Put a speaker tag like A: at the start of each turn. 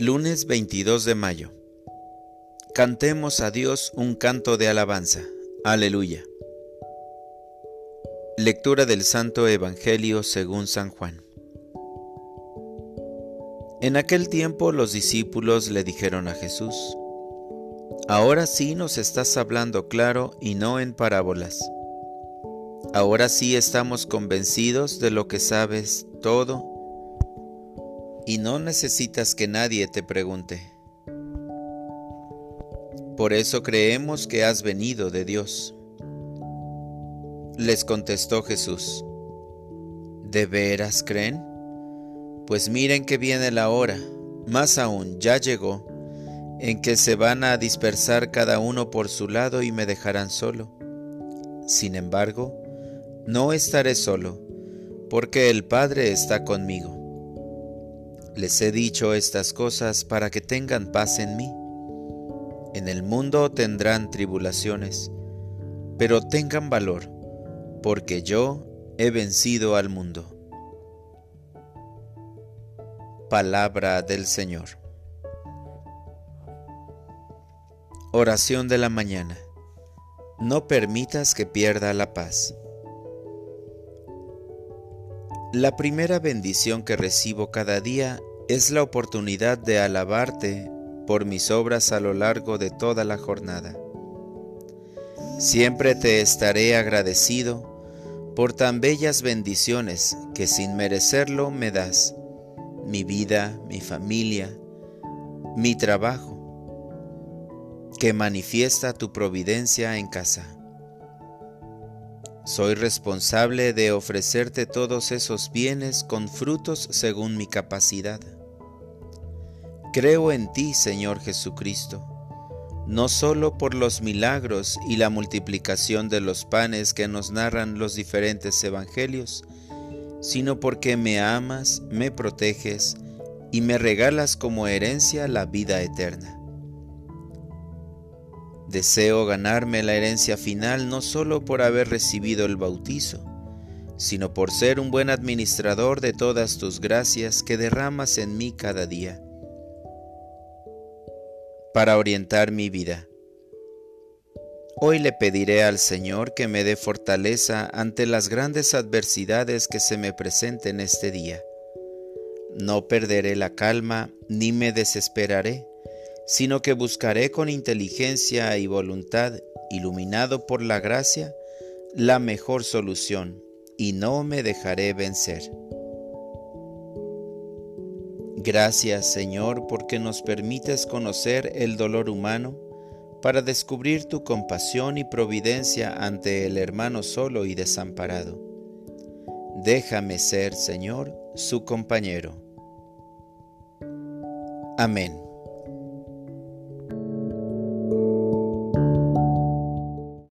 A: Lunes 22 de mayo. Cantemos a Dios un canto de alabanza. Aleluya. Lectura del Santo Evangelio según San Juan. En aquel tiempo los discípulos le dijeron a Jesús, Ahora sí nos estás hablando claro y no en parábolas. Ahora sí estamos convencidos de lo que sabes todo y no necesitas que nadie te pregunte. Por eso creemos que has venido de Dios. Les contestó Jesús, ¿de veras creen? Pues miren que viene la hora, más aún ya llegó, en que se van a dispersar cada uno por su lado y me dejarán solo. Sin embargo, no estaré solo, porque el Padre está conmigo. Les he dicho estas cosas para que tengan paz en mí. En el mundo tendrán tribulaciones, pero tengan valor, porque yo he vencido al mundo. Palabra del Señor. Oración de la mañana. No permitas que pierda la paz. La primera bendición que recibo cada día es la oportunidad de alabarte por mis obras a lo largo de toda la jornada. Siempre te estaré agradecido por tan bellas bendiciones que sin merecerlo me das, mi vida, mi familia, mi trabajo, que manifiesta tu providencia en casa. Soy responsable de ofrecerte todos esos bienes con frutos según mi capacidad. Creo en ti, Señor Jesucristo, no solo por los milagros y la multiplicación de los panes que nos narran los diferentes evangelios, sino porque me amas, me proteges y me regalas como herencia la vida eterna. Deseo ganarme la herencia final no solo por haber recibido el bautizo, sino por ser un buen administrador de todas tus gracias que derramas en mí cada día, para orientar mi vida. Hoy le pediré al Señor que me dé fortaleza ante las grandes adversidades que se me presenten este día. No perderé la calma ni me desesperaré sino que buscaré con inteligencia y voluntad, iluminado por la gracia, la mejor solución, y no me dejaré vencer. Gracias Señor porque nos permites conocer el dolor humano para descubrir tu compasión y providencia ante el hermano solo y desamparado. Déjame ser, Señor, su compañero. Amén.